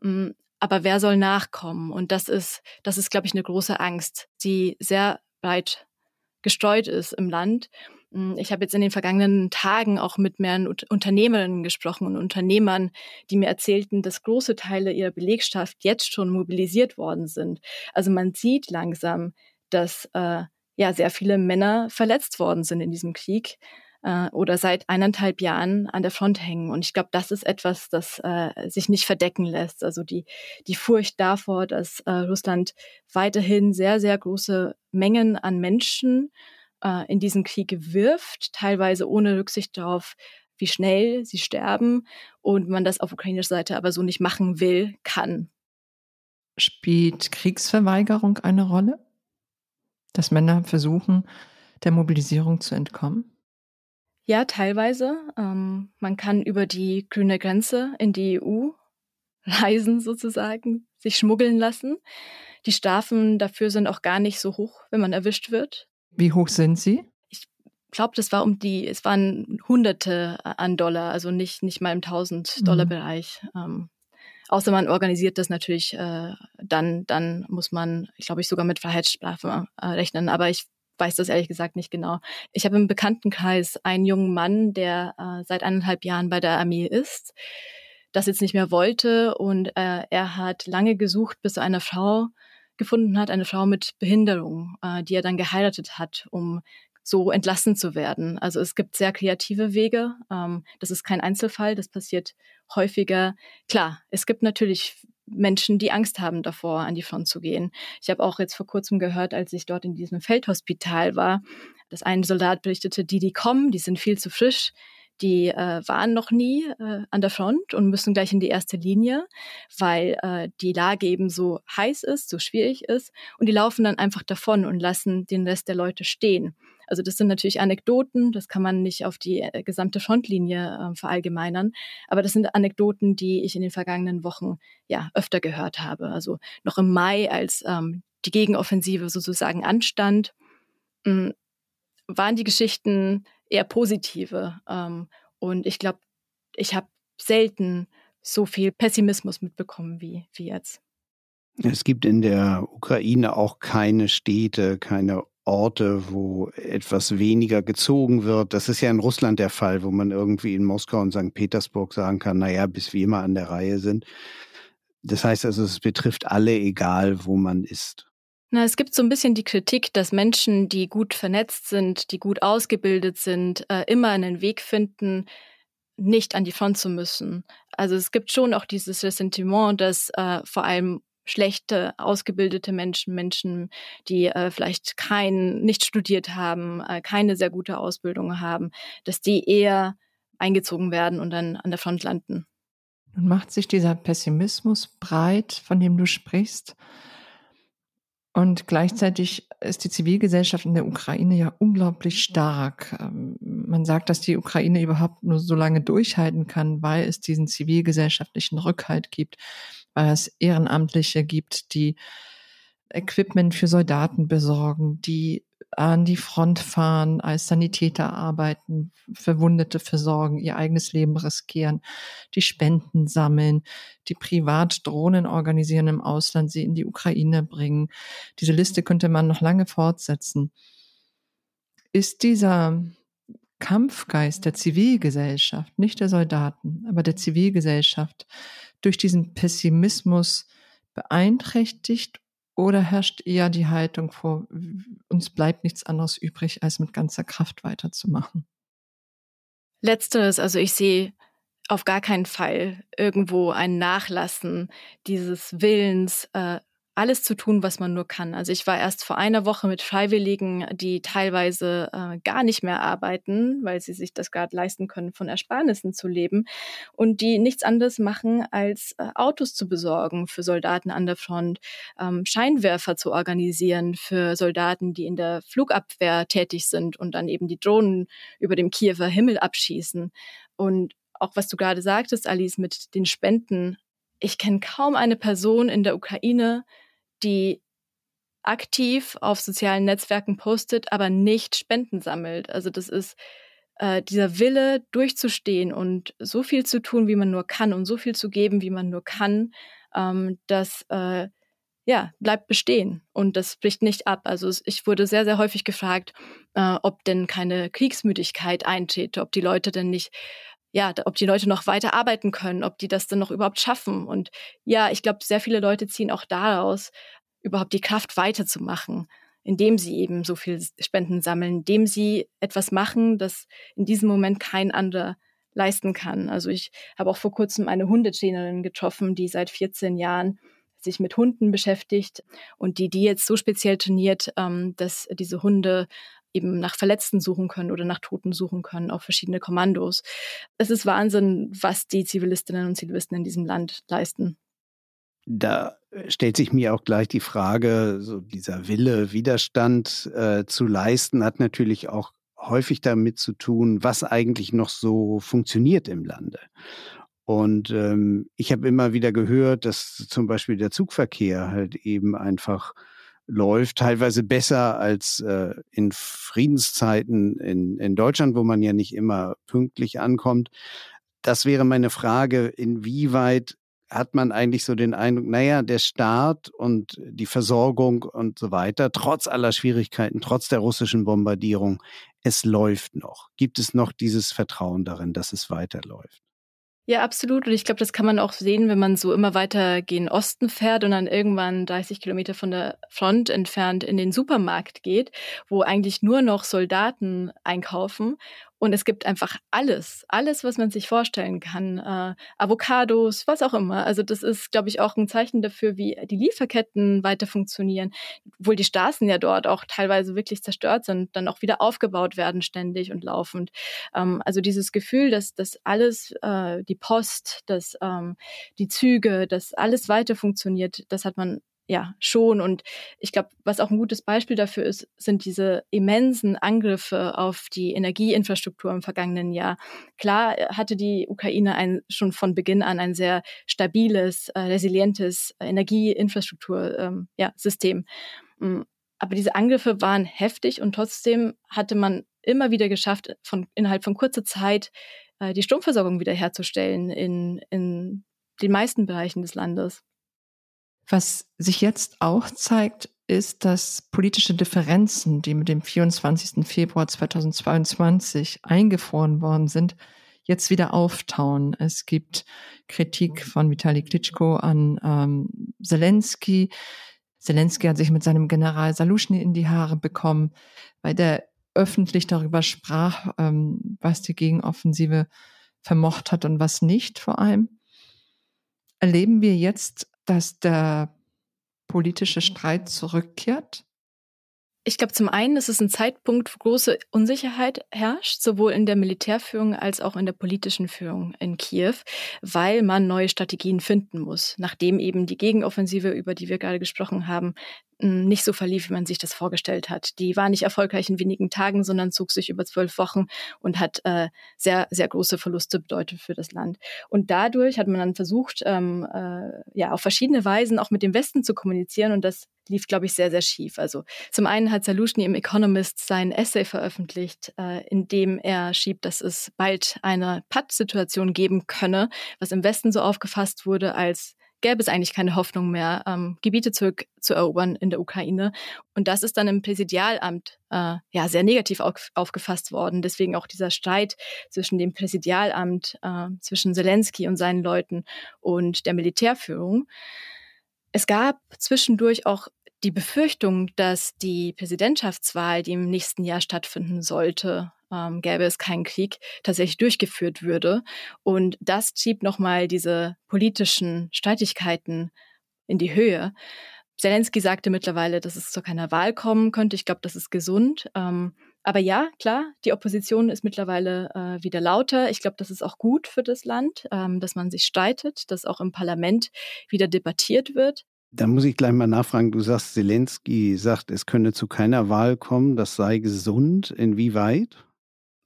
Mm, aber wer soll nachkommen? Und das ist, das ist, glaube ich, eine große Angst, die sehr breit gestreut ist im Land. Hm, ich habe jetzt in den vergangenen Tagen auch mit mehreren Unternehmerinnen gesprochen und Unternehmern, die mir erzählten, dass große Teile ihrer Belegschaft jetzt schon mobilisiert worden sind. Also man sieht langsam, dass äh, ja sehr viele Männer verletzt worden sind in diesem Krieg äh, oder seit eineinhalb Jahren an der Front hängen. Und ich glaube, das ist etwas, das äh, sich nicht verdecken lässt. Also die, die Furcht davor, dass äh, Russland weiterhin sehr, sehr große Mengen an Menschen äh, in diesen Krieg wirft, teilweise ohne Rücksicht darauf, wie schnell sie sterben und man das auf ukrainischer Seite aber so nicht machen will, kann. Spielt Kriegsverweigerung eine Rolle? Dass Männer versuchen, der Mobilisierung zu entkommen? Ja, teilweise. Ähm, man kann über die grüne Grenze in die EU reisen sozusagen, sich schmuggeln lassen. Die Strafen dafür sind auch gar nicht so hoch, wenn man erwischt wird. Wie hoch sind sie? Ich glaube, das war um die, es waren Hunderte an Dollar, also nicht, nicht mal im 1000-Dollar-Bereich. Mhm. Ähm, außer man organisiert das natürlich, äh, dann, dann muss man, ich glaube, ich sogar mit Freiheitsstrafe äh, rechnen. Aber ich weiß das ehrlich gesagt nicht genau. Ich habe im Bekanntenkreis einen jungen Mann, der äh, seit eineinhalb Jahren bei der Armee ist, das jetzt nicht mehr wollte und äh, er hat lange gesucht, bis eine Frau gefunden hat, eine Frau mit Behinderung, äh, die er dann geheiratet hat, um so entlassen zu werden. Also es gibt sehr kreative Wege. Ähm, das ist kein Einzelfall, das passiert häufiger. Klar, es gibt natürlich Menschen, die Angst haben davor, an die Front zu gehen. Ich habe auch jetzt vor kurzem gehört, als ich dort in diesem Feldhospital war, dass ein Soldat berichtete, die, die kommen, die sind viel zu frisch, die äh, waren noch nie äh, an der Front und müssen gleich in die erste Linie, weil äh, die Lage eben so heiß ist, so schwierig ist. Und die laufen dann einfach davon und lassen den Rest der Leute stehen. Also das sind natürlich Anekdoten, das kann man nicht auf die äh, gesamte Frontlinie äh, verallgemeinern, aber das sind Anekdoten, die ich in den vergangenen Wochen ja öfter gehört habe. Also noch im Mai, als ähm, die Gegenoffensive sozusagen anstand, mh, hm, waren die Geschichten eher positive. Ähm, und ich glaube, ich habe selten so viel Pessimismus mitbekommen wie, wie jetzt. Es gibt in der Ukraine auch keine Städte, keine Orte, wo etwas weniger gezogen wird. Das ist ja in Russland der Fall, wo man irgendwie in Moskau und St. Petersburg sagen kann, naja, bis wir mal an der Reihe sind. Das heißt also, es betrifft alle, egal wo man ist. Na, es gibt so ein bisschen die Kritik, dass Menschen, die gut vernetzt sind, die gut ausgebildet sind, äh, immer einen Weg finden, nicht an die Front zu müssen. Also es gibt schon auch dieses Ressentiment, dass äh, vor allem schlechte, ausgebildete Menschen, Menschen, die äh, vielleicht kein, nicht studiert haben, äh, keine sehr gute Ausbildung haben, dass die eher eingezogen werden und dann an der Front landen. Nun macht sich dieser Pessimismus breit, von dem du sprichst. Und gleichzeitig ist die Zivilgesellschaft in der Ukraine ja unglaublich stark. Ähm, man sagt, dass die Ukraine überhaupt nur so lange durchhalten kann, weil es diesen zivilgesellschaftlichen Rückhalt gibt weil es Ehrenamtliche gibt, die Equipment für Soldaten besorgen, die an die Front fahren, als Sanitäter arbeiten, Verwundete versorgen, ihr eigenes Leben riskieren, die Spenden sammeln, die Privatdrohnen organisieren im Ausland, sie in die Ukraine bringen. Diese Liste könnte man noch lange fortsetzen. Ist dieser Kampfgeist der Zivilgesellschaft, nicht der Soldaten, aber der Zivilgesellschaft, durch diesen Pessimismus beeinträchtigt oder herrscht eher die Haltung vor, uns bleibt nichts anderes übrig, als mit ganzer Kraft weiterzumachen? Letzteres, also ich sehe auf gar keinen Fall irgendwo ein Nachlassen dieses Willens, äh, alles zu tun, was man nur kann. Also ich war erst vor einer Woche mit Freiwilligen, die teilweise äh, gar nicht mehr arbeiten, weil sie sich das gerade leisten können, von Ersparnissen zu leben und die nichts anderes machen, als äh, Autos zu besorgen für Soldaten an der Front, ähm, Scheinwerfer zu organisieren für Soldaten, die in der Flugabwehr tätig sind und dann eben die Drohnen über dem Kiewer Himmel abschießen. Und auch was du gerade sagtest, Alice, mit den Spenden. Ich kenne kaum eine Person in der Ukraine, die aktiv auf sozialen Netzwerken postet, aber nicht Spenden sammelt. Also das ist äh, dieser Wille, durchzustehen und so viel zu tun, wie man nur kann und so viel zu geben, wie man nur kann, ähm, das äh, ja, bleibt bestehen und das bricht nicht ab. Also ich wurde sehr, sehr häufig gefragt, äh, ob denn keine Kriegsmüdigkeit eintrete, ob die Leute denn nicht ja, ob die Leute noch weiter arbeiten können, ob die das dann noch überhaupt schaffen. Und ja, ich glaube, sehr viele Leute ziehen auch daraus, überhaupt die Kraft weiterzumachen, indem sie eben so viel Spenden sammeln, indem sie etwas machen, das in diesem Moment kein anderer leisten kann. Also ich habe auch vor kurzem eine Hundetrainerin getroffen, die seit 14 Jahren sich mit Hunden beschäftigt und die die jetzt so speziell trainiert, ähm, dass diese Hunde eben nach Verletzten suchen können oder nach Toten suchen können auf verschiedene Kommandos. Es ist Wahnsinn, was die Zivilistinnen und Zivilisten in diesem Land leisten. Da stellt sich mir auch gleich die Frage, so dieser Wille, Widerstand äh, zu leisten, hat natürlich auch häufig damit zu tun, was eigentlich noch so funktioniert im Lande. Und ähm, ich habe immer wieder gehört, dass zum Beispiel der Zugverkehr halt eben einfach läuft, teilweise besser als äh, in Friedenszeiten in, in Deutschland, wo man ja nicht immer pünktlich ankommt. Das wäre meine Frage, inwieweit hat man eigentlich so den Eindruck, naja, der Staat und die Versorgung und so weiter, trotz aller Schwierigkeiten, trotz der russischen Bombardierung, es läuft noch. Gibt es noch dieses Vertrauen darin, dass es weiterläuft? Ja, absolut. Und ich glaube, das kann man auch sehen, wenn man so immer weiter gen Osten fährt und dann irgendwann 30 Kilometer von der Front entfernt in den Supermarkt geht, wo eigentlich nur noch Soldaten einkaufen und es gibt einfach alles, alles, was man sich vorstellen kann. Äh, Avocados, was auch immer. Also das ist, glaube ich, auch ein Zeichen dafür, wie die Lieferketten weiter funktionieren. Obwohl die Straßen ja dort auch teilweise wirklich zerstört sind, dann auch wieder aufgebaut werden ständig und laufend. Ähm, also dieses Gefühl, dass das alles, äh, die Post, dass ähm, die Züge, dass alles weiter funktioniert, das hat man ja, schon. Und ich glaube, was auch ein gutes Beispiel dafür ist, sind diese immensen Angriffe auf die Energieinfrastruktur im vergangenen Jahr. Klar hatte die Ukraine ein, schon von Beginn an ein sehr stabiles, äh, resilientes Energieinfrastruktursystem. Ähm, ja. Mm, aber diese Angriffe waren heftig und trotzdem hatte man immer wieder geschafft, von, innerhalb von kurzer Zeit äh, die Stromversorgung wiederherzustellen in, in den meisten Bereichen des Landes. Was sich jetzt auch zeigt, ist, dass politische Differenzen, die mit dem 24. Februar 2022 eingefroren worden sind, jetzt wieder auftauen. Es gibt Kritik von Vitali Klitschko an ähm, Zelensky. Zelensky hat sich mit seinem General Saluschny in die Haare bekommen, weil der öffentlich darüber sprach, ähm, was die Gegenoffensive vermocht hat und was nicht vor allem. Erleben wir jetzt dass der politische Streit zurückkehrt? Ich glaube, zum einen ist es ein Zeitpunkt, wo große Unsicherheit herrscht, sowohl in der Militärführung als auch in der politischen Führung in Kiew, weil man neue Strategien finden muss, nachdem eben die Gegenoffensive, über die wir gerade gesprochen haben, nicht so verlief, wie man sich das vorgestellt hat. Die war nicht erfolgreich in wenigen Tagen, sondern zog sich über zwölf Wochen und hat äh, sehr, sehr große Verluste bedeutet für das Land. Und dadurch hat man dann versucht, ähm, äh, ja, auf verschiedene Weisen auch mit dem Westen zu kommunizieren und das lief, glaube ich, sehr, sehr schief. Also zum einen hat Salushny im Economist sein Essay veröffentlicht, äh, in dem er schiebt, dass es bald eine Patt-Situation geben könne, was im Westen so aufgefasst wurde als gäbe es eigentlich keine Hoffnung mehr, ähm, Gebiete erobern in der Ukraine. Und das ist dann im Präsidialamt äh, ja sehr negativ auf, aufgefasst worden. Deswegen auch dieser Streit zwischen dem Präsidialamt, äh, zwischen Zelensky und seinen Leuten und der Militärführung. Es gab zwischendurch auch die Befürchtung, dass die Präsidentschaftswahl, die im nächsten Jahr stattfinden sollte, ähm, gäbe es keinen Krieg, tatsächlich durchgeführt würde. Und das schiebt nochmal diese politischen Streitigkeiten in die Höhe. Zelensky sagte mittlerweile, dass es zu keiner Wahl kommen könnte. Ich glaube, das ist gesund. Ähm, aber ja, klar, die Opposition ist mittlerweile äh, wieder lauter. Ich glaube, das ist auch gut für das Land, ähm, dass man sich streitet, dass auch im Parlament wieder debattiert wird. Da muss ich gleich mal nachfragen. Du sagst, Zelensky sagt, es könne zu keiner Wahl kommen. Das sei gesund. Inwieweit?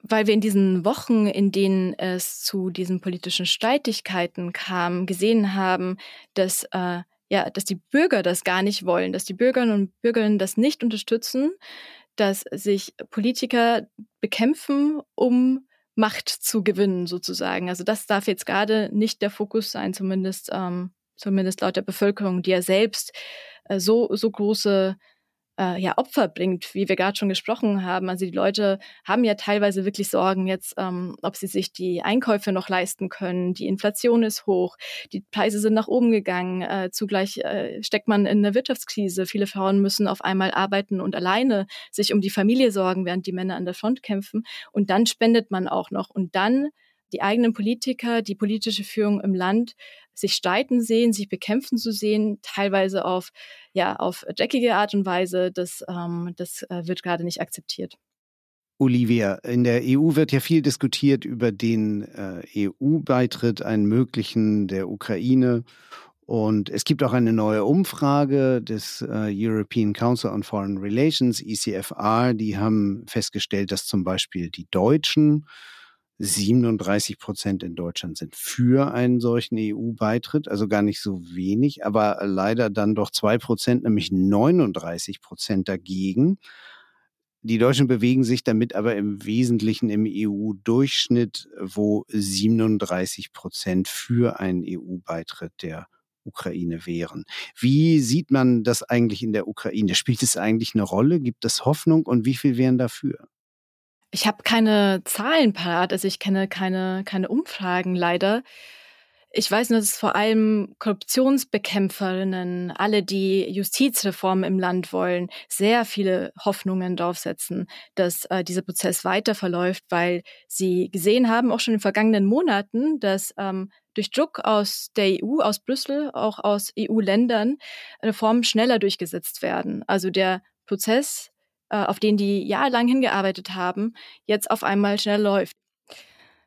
Weil wir in diesen Wochen, in denen es zu diesen politischen Streitigkeiten kam, gesehen haben, dass äh, ja, dass die Bürger das gar nicht wollen, dass die Bürgerinnen und Bürger das nicht unterstützen, dass sich Politiker bekämpfen, um Macht zu gewinnen, sozusagen. Also das darf jetzt gerade nicht der Fokus sein, zumindest, ähm, zumindest laut der Bevölkerung, die ja selbst äh, so, so große äh, ja, Opfer bringt, wie wir gerade schon gesprochen haben. Also die Leute haben ja teilweise wirklich Sorgen jetzt, ähm, ob sie sich die Einkäufe noch leisten können. Die Inflation ist hoch, die Preise sind nach oben gegangen. Äh, zugleich äh, steckt man in einer Wirtschaftskrise. Viele Frauen müssen auf einmal arbeiten und alleine sich um die Familie sorgen, während die Männer an der Front kämpfen. Und dann spendet man auch noch. Und dann die eigenen Politiker, die politische Führung im Land sich streiten sehen, sich bekämpfen zu sehen, teilweise auf, ja, auf dreckige Art und Weise, das, ähm, das äh, wird gerade nicht akzeptiert. Olivia, in der EU wird ja viel diskutiert über den äh, EU-Beitritt, einen möglichen der Ukraine. Und es gibt auch eine neue Umfrage des äh, European Council on Foreign Relations, ECFR. Die haben festgestellt, dass zum Beispiel die Deutschen 37 Prozent in Deutschland sind für einen solchen EU-Beitritt, also gar nicht so wenig, aber leider dann doch zwei Prozent, nämlich 39 Prozent dagegen. Die Deutschen bewegen sich damit aber im Wesentlichen im EU-Durchschnitt, wo 37 Prozent für einen EU-Beitritt der Ukraine wären. Wie sieht man das eigentlich in der Ukraine? Spielt es eigentlich eine Rolle? Gibt es Hoffnung und wie viel wären dafür? Ich habe keine Zahlen parat, also ich kenne keine, keine Umfragen leider. Ich weiß nur, dass vor allem Korruptionsbekämpferinnen, alle, die Justizreformen im Land wollen, sehr viele Hoffnungen darauf setzen, dass äh, dieser Prozess weiter verläuft, weil sie gesehen haben, auch schon in den vergangenen Monaten, dass ähm, durch Druck aus der EU, aus Brüssel, auch aus EU-Ländern Reformen schneller durchgesetzt werden. Also der Prozess, auf den die jahrelang hingearbeitet haben, jetzt auf einmal schnell läuft.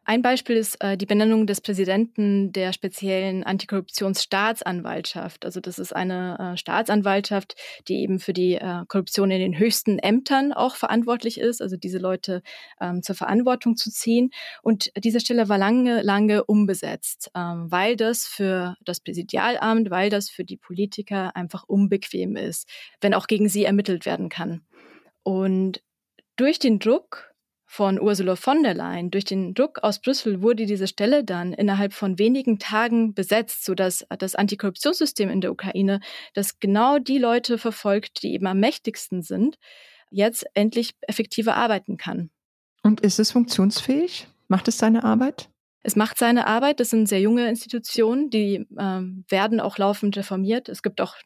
Ein Beispiel ist äh, die Benennung des Präsidenten der speziellen Antikorruptionsstaatsanwaltschaft. Also das ist eine äh, Staatsanwaltschaft, die eben für die äh, Korruption in den höchsten Ämtern auch verantwortlich ist, also diese Leute ähm, zur Verantwortung zu ziehen. Und diese Stelle war lange, lange unbesetzt, ähm, weil das für das Präsidialamt, weil das für die Politiker einfach unbequem ist, wenn auch gegen sie ermittelt werden kann. Und durch den Druck von Ursula von der Leyen. Durch den Druck aus Brüssel wurde diese Stelle dann innerhalb von wenigen Tagen besetzt, sodass das Antikorruptionssystem in der Ukraine, das genau die Leute verfolgt, die eben am mächtigsten sind, jetzt endlich effektiver arbeiten kann. Und ist es funktionsfähig? Macht es seine Arbeit? Es macht seine Arbeit. Das sind sehr junge Institutionen, die äh, werden auch laufend reformiert. Es gibt auch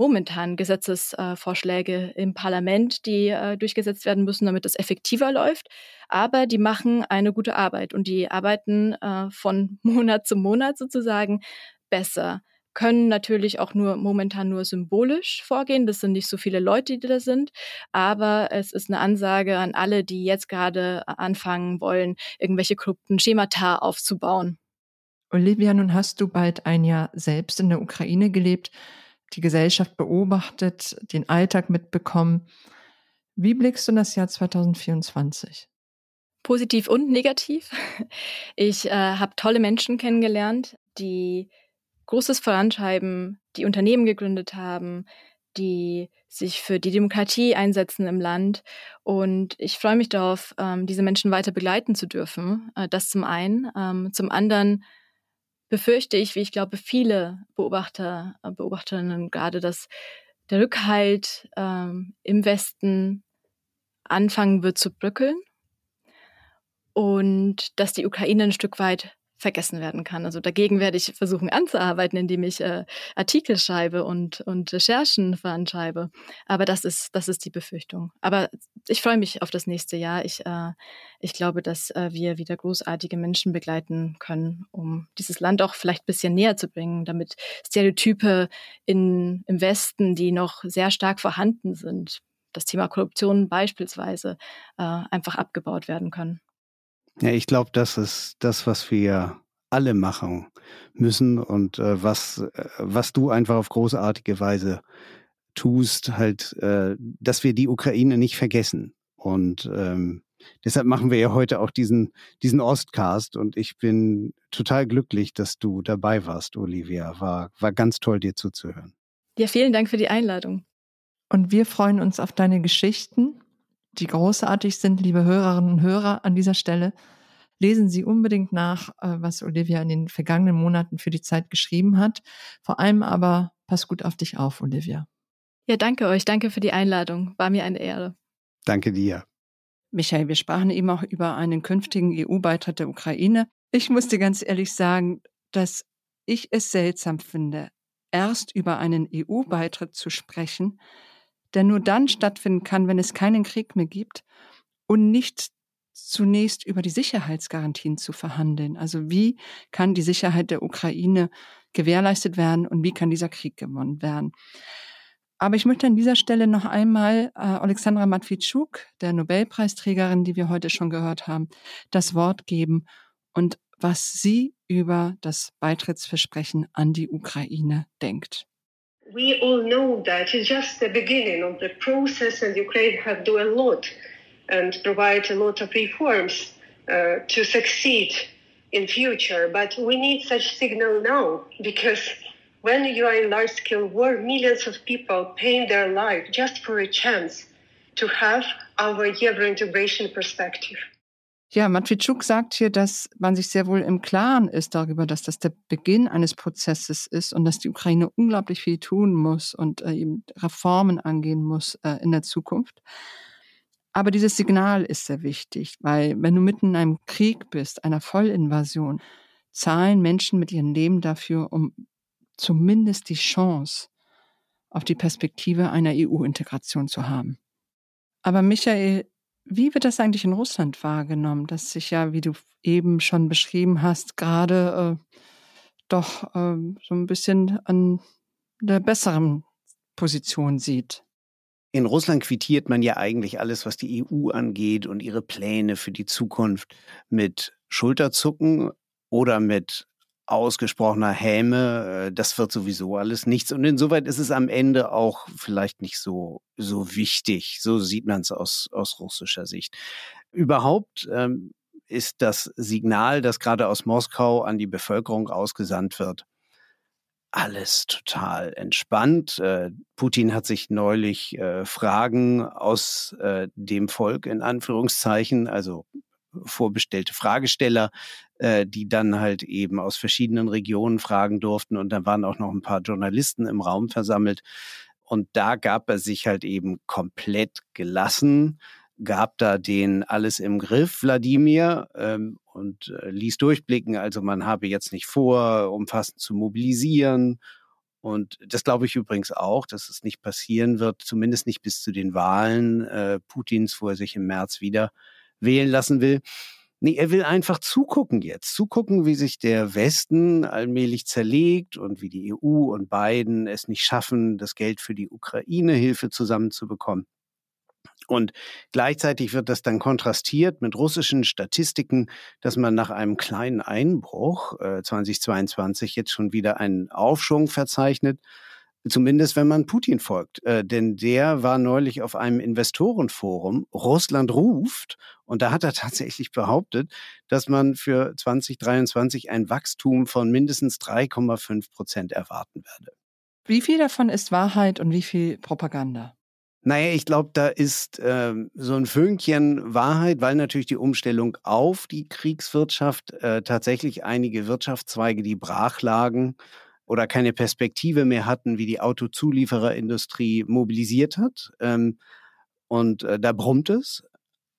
momentan Gesetzesvorschläge im Parlament, die äh, durchgesetzt werden müssen, damit es effektiver läuft. Aber die machen eine gute Arbeit und die arbeiten äh, von Monat zu Monat sozusagen besser können natürlich auch nur momentan nur symbolisch vorgehen. Das sind nicht so viele Leute, die da sind. Aber es ist eine Ansage an alle, die jetzt gerade anfangen wollen, irgendwelche korrupten Schemata aufzubauen. Olivia, nun hast du bald ein Jahr selbst in der Ukraine gelebt die Gesellschaft beobachtet, den Alltag mitbekommen. Wie blickst du in das Jahr 2024? Positiv und negativ. Ich äh, habe tolle Menschen kennengelernt, die Großes vorantreiben, die Unternehmen gegründet haben, die sich für die Demokratie einsetzen im Land. Und ich freue mich darauf, ähm, diese Menschen weiter begleiten zu dürfen. Äh, das zum einen. Ähm, zum anderen befürchte ich, wie ich glaube, viele Beobachter, äh, Beobachterinnen gerade, dass der Rückhalt ähm, im Westen anfangen wird zu bröckeln und dass die Ukraine ein Stück weit vergessen werden kann. Also dagegen werde ich versuchen anzuarbeiten, indem ich äh, Artikel schreibe und, und Recherchen voranschreibe. Aber das ist, das ist die Befürchtung. Aber ich freue mich auf das nächste Jahr. Ich, äh, ich glaube, dass äh, wir wieder großartige Menschen begleiten können, um dieses Land auch vielleicht ein bisschen näher zu bringen, damit Stereotype in, im Westen, die noch sehr stark vorhanden sind, das Thema Korruption beispielsweise, äh, einfach abgebaut werden können. Ja, ich glaube, das ist das, was wir alle machen müssen und äh, was, äh, was du einfach auf großartige Weise tust, halt, äh, dass wir die Ukraine nicht vergessen. Und ähm, deshalb machen wir ja heute auch diesen, diesen Ostcast und ich bin total glücklich, dass du dabei warst, Olivia. War, war ganz toll, dir zuzuhören. Ja, vielen Dank für die Einladung. Und wir freuen uns auf deine Geschichten die großartig sind, liebe Hörerinnen und Hörer an dieser Stelle. Lesen Sie unbedingt nach, äh, was Olivia in den vergangenen Monaten für die Zeit geschrieben hat. Vor allem aber pass gut auf dich auf, Olivia. Ja, danke euch. Danke für die Einladung. War mir eine Ehre. Danke dir. Michael, wir sprachen eben auch über einen künftigen EU-Beitritt der Ukraine. Ich muss dir ganz ehrlich sagen, dass ich es seltsam finde, erst über einen EU-Beitritt zu sprechen, der nur dann stattfinden kann, wenn es keinen Krieg mehr gibt und nicht zunächst über die Sicherheitsgarantien zu verhandeln. Also wie kann die Sicherheit der Ukraine gewährleistet werden und wie kann dieser Krieg gewonnen werden. Aber ich möchte an dieser Stelle noch einmal äh, Alexandra Matwitschuk, der Nobelpreisträgerin, die wir heute schon gehört haben, das Wort geben und was sie über das Beitrittsversprechen an die Ukraine denkt. We all know that it's just the beginning of the process and Ukraine have do a lot and provide a lot of reforms uh, to succeed in future. But we need such signal now because when you are in large scale war, millions of people paying their life just for a chance to have our Euro integration perspective. Ja, Matwitschuk sagt hier, dass man sich sehr wohl im Klaren ist darüber, dass das der Beginn eines Prozesses ist und dass die Ukraine unglaublich viel tun muss und äh, eben Reformen angehen muss äh, in der Zukunft. Aber dieses Signal ist sehr wichtig, weil wenn du mitten in einem Krieg bist, einer Vollinvasion, zahlen Menschen mit ihrem Leben dafür, um zumindest die Chance auf die Perspektive einer EU-Integration zu haben. Aber Michael, wie wird das eigentlich in Russland wahrgenommen, das sich ja, wie du eben schon beschrieben hast, gerade äh, doch äh, so ein bisschen an der besseren Position sieht? In Russland quittiert man ja eigentlich alles, was die EU angeht und ihre Pläne für die Zukunft mit Schulterzucken oder mit ausgesprochener Häme. Äh, das wird sowieso alles nichts. Und insoweit ist es am Ende auch vielleicht nicht so, so wichtig. So sieht man es aus, aus russischer Sicht. Überhaupt ähm, ist das Signal, das gerade aus Moskau an die Bevölkerung ausgesandt wird, alles total entspannt. Äh, Putin hat sich neulich äh, Fragen aus dem Volk in Anführungszeichen, also vorbestellte Fragesteller, äh, die dann halt eben aus verschiedenen Regionen fragen durften. Und dann waren auch noch ein paar Journalisten im Raum versammelt. Und da gab er sich halt eben komplett gelassen gab da den alles im Griff, Wladimir, ähm, und äh, ließ durchblicken, also man habe jetzt nicht vor, umfassend zu mobilisieren. Und das glaube ich übrigens auch, dass es nicht passieren wird, zumindest nicht bis zu den Wahlen äh, Putins, wo er sich im März wieder wählen lassen will. Nee, er will einfach zugucken jetzt. Zugucken, wie sich der Westen allmählich zerlegt und wie die EU und Biden es nicht schaffen, das Geld für die Ukraine-Hilfe zusammenzubekommen. Und gleichzeitig wird das dann kontrastiert mit russischen Statistiken, dass man nach einem kleinen Einbruch äh, 2022 jetzt schon wieder einen Aufschwung verzeichnet. Zumindest wenn man Putin folgt. Äh, denn der war neulich auf einem Investorenforum, Russland ruft, und da hat er tatsächlich behauptet, dass man für 2023 ein Wachstum von mindestens 3,5 Prozent erwarten werde. Wie viel davon ist Wahrheit und wie viel Propaganda? Naja, ich glaube, da ist äh, so ein Fünkchen Wahrheit, weil natürlich die Umstellung auf die Kriegswirtschaft äh, tatsächlich einige Wirtschaftszweige, die brach lagen oder keine Perspektive mehr hatten, wie die Autozuliefererindustrie mobilisiert hat. Ähm, und äh, da brummt es.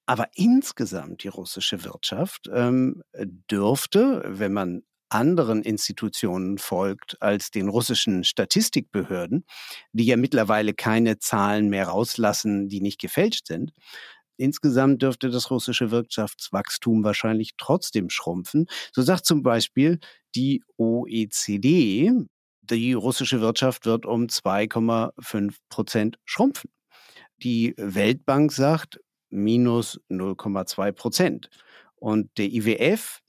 Aber insgesamt die russische Wirtschaft ähm, dürfte, wenn man anderen Institutionen folgt als den russischen Statistikbehörden, die ja mittlerweile keine Zahlen mehr rauslassen, die nicht gefälscht sind. Insgesamt dürfte das russische Wirtschaftswachstum wahrscheinlich trotzdem schrumpfen. So sagt zum Beispiel die OECD, die russische Wirtschaft wird um 2,5 Prozent schrumpfen. Die Weltbank sagt minus 0,2 Prozent. Und der IWF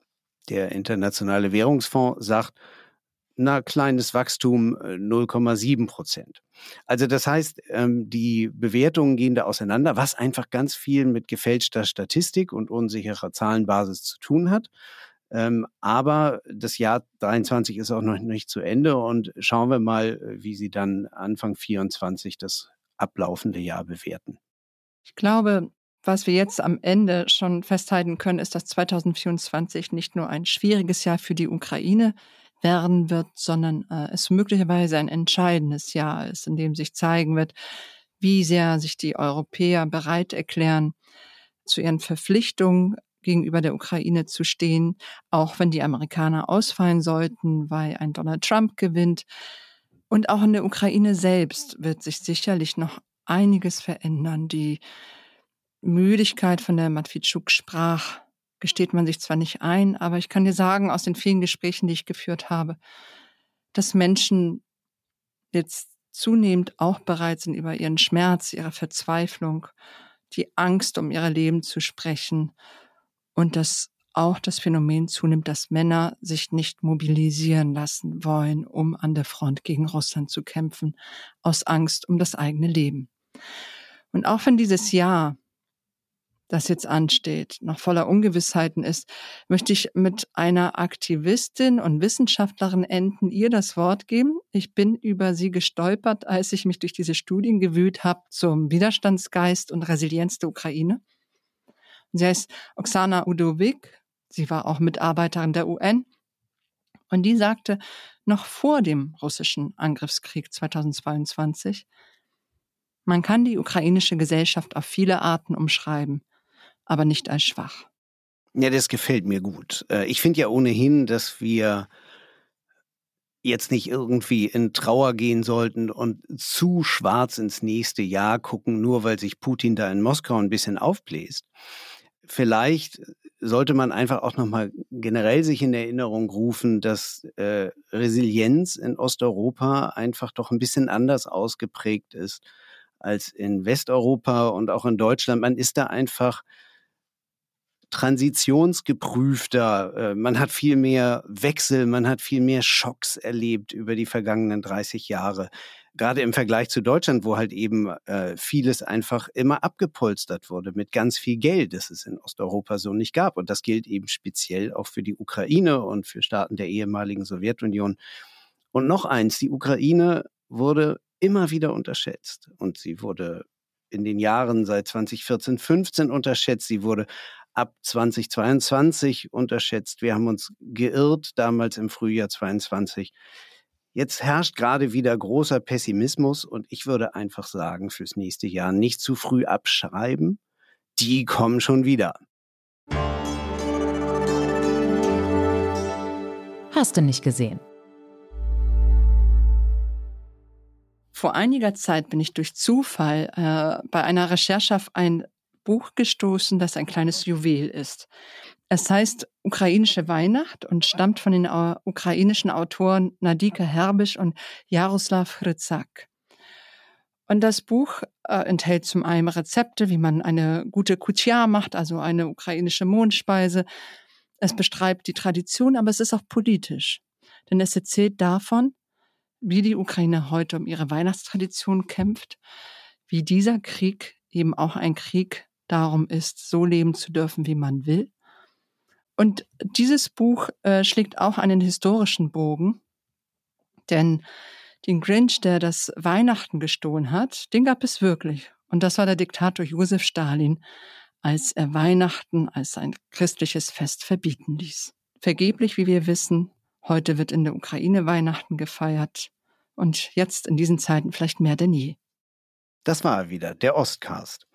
der Internationale Währungsfonds sagt, na, kleines Wachstum 0,7 äh, Prozent. Also das heißt, ähm, die Bewertungen gehen da auseinander, was einfach ganz viel mit gefälschter Statistik und unsicherer Zahlenbasis zu tun hat. Ähm, aber das Jahr 23 ist auch noch nicht zu Ende und schauen wir mal, wie Sie dann Anfang 24 das ablaufende Jahr bewerten. Ich glaube, was wir jetzt am Ende schon festhalten können, ist, dass 2024 nicht nur ein schwieriges Jahr für die Ukraine werden wird, sondern äh, es möglicherweise ein entscheidendes Jahr ist, in dem sich zeigen wird, wie sehr sich die Europäer bereit erklären, zu ihren Verpflichtungen gegenüber der Ukraine zu stehen, auch wenn die Amerikaner ausfallen sollten, weil ein Donald Trump gewinnt. Und auch in der Ukraine selbst wird sich sicherlich noch einiges verändern. Die Müdigkeit, von der Matwitschuk sprach, gesteht man sich zwar nicht ein, aber ich kann dir sagen, aus den vielen Gesprächen, die ich geführt habe, dass Menschen jetzt zunehmend auch bereit sind, über ihren Schmerz, ihre Verzweiflung, die Angst um ihr Leben zu sprechen und dass auch das Phänomen zunimmt, dass Männer sich nicht mobilisieren lassen wollen, um an der Front gegen Russland zu kämpfen, aus Angst um das eigene Leben. Und auch wenn dieses Jahr das jetzt ansteht, noch voller Ungewissheiten ist, möchte ich mit einer Aktivistin und Wissenschaftlerin enden, ihr das Wort geben. Ich bin über sie gestolpert, als ich mich durch diese Studien gewühlt habe zum Widerstandsgeist und Resilienz der Ukraine. Sie heißt Oksana Udovic. Sie war auch Mitarbeiterin der UN. Und die sagte, noch vor dem russischen Angriffskrieg 2022, man kann die ukrainische Gesellschaft auf viele Arten umschreiben aber nicht als schwach. Ja, das gefällt mir gut. Äh, ich finde ja ohnehin, dass wir jetzt nicht irgendwie in Trauer gehen sollten und zu schwarz ins nächste Jahr gucken, nur weil sich Putin da in Moskau ein bisschen aufbläst. Vielleicht sollte man einfach auch nochmal generell sich in Erinnerung rufen, dass äh, Resilienz in Osteuropa einfach doch ein bisschen anders ausgeprägt ist als in Westeuropa und auch in Deutschland. Man ist da einfach transitionsgeprüfter. Äh, man hat viel mehr Wechsel, man hat viel mehr Schocks erlebt über die vergangenen 30 Jahre. Gerade im Vergleich zu Deutschland, wo halt eben äh, vieles einfach immer abgepolstert wurde mit ganz viel Geld, das es in Osteuropa so nicht gab. Und das gilt eben speziell auch für die Ukraine und für Staaten der ehemaligen Sowjetunion. Und noch eins, die Ukraine wurde immer wieder unterschätzt. Und sie wurde in den Jahren seit 2014, 15 unterschätzt. Sie wurde ab 2022 unterschätzt. Wir haben uns geirrt damals im Frühjahr 22. Jetzt herrscht gerade wieder großer Pessimismus und ich würde einfach sagen, fürs nächste Jahr nicht zu früh abschreiben. Die kommen schon wieder. Hast du nicht gesehen? Vor einiger Zeit bin ich durch Zufall äh, bei einer Recherche auf ein Buch gestoßen, das ein kleines Juwel ist. Es heißt Ukrainische Weihnacht und stammt von den uh, ukrainischen Autoren Nadika Herbisch und Jaroslav Hryzak. Und das Buch äh, enthält zum einen Rezepte, wie man eine gute Kutia macht, also eine ukrainische Mondspeise. Es beschreibt die Tradition, aber es ist auch politisch. Denn es erzählt davon, wie die Ukraine heute um ihre Weihnachtstradition kämpft, wie dieser Krieg eben auch ein Krieg darum ist, so leben zu dürfen, wie man will. Und dieses Buch äh, schlägt auch einen historischen Bogen, denn den Grinch, der das Weihnachten gestohlen hat, den gab es wirklich. Und das war der Diktator Josef Stalin, als er Weihnachten als ein christliches Fest verbieten ließ. Vergeblich, wie wir wissen, heute wird in der Ukraine Weihnachten gefeiert und jetzt in diesen Zeiten vielleicht mehr denn je. Das war wieder der Ostcast.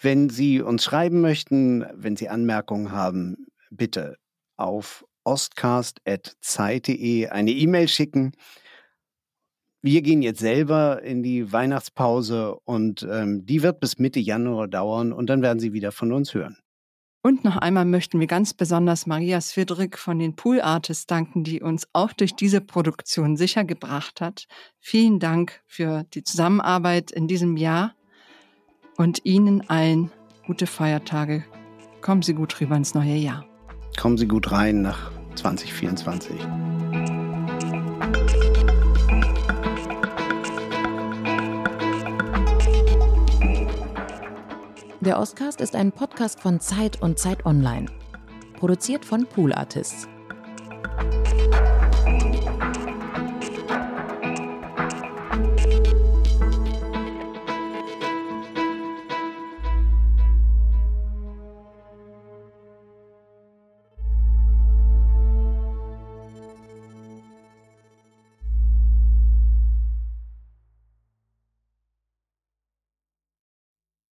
Wenn Sie uns schreiben möchten, wenn Sie Anmerkungen haben, bitte auf ostcast.zeit.de eine E-Mail schicken. Wir gehen jetzt selber in die Weihnachtspause und ähm, die wird bis Mitte Januar dauern und dann werden Sie wieder von uns hören. Und noch einmal möchten wir ganz besonders Maria Svidrik von den Pool Artists danken, die uns auch durch diese Produktion sicher gebracht hat. Vielen Dank für die Zusammenarbeit in diesem Jahr und Ihnen allen gute Feiertage. Kommen Sie gut rüber ins neue Jahr. Kommen Sie gut rein nach 2024. Der Oscast ist ein Podcast von Zeit und Zeit Online. Produziert von Pool Artists.